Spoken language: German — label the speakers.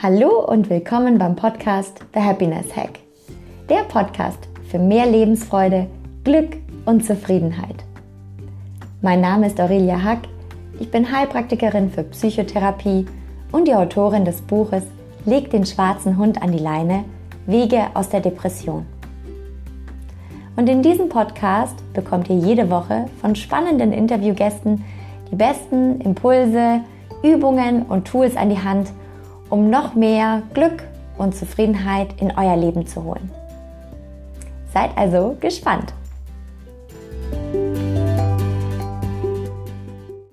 Speaker 1: Hallo und willkommen beim Podcast The Happiness Hack. Der Podcast für mehr Lebensfreude, Glück und Zufriedenheit. Mein Name ist Aurelia Hack. Ich bin Heilpraktikerin für Psychotherapie und die Autorin des Buches Leg den schwarzen Hund an die Leine, Wege aus der Depression. Und in diesem Podcast bekommt ihr jede Woche von spannenden Interviewgästen die besten Impulse, Übungen und Tools an die Hand, um noch mehr Glück und Zufriedenheit in euer Leben zu holen. Seid also gespannt.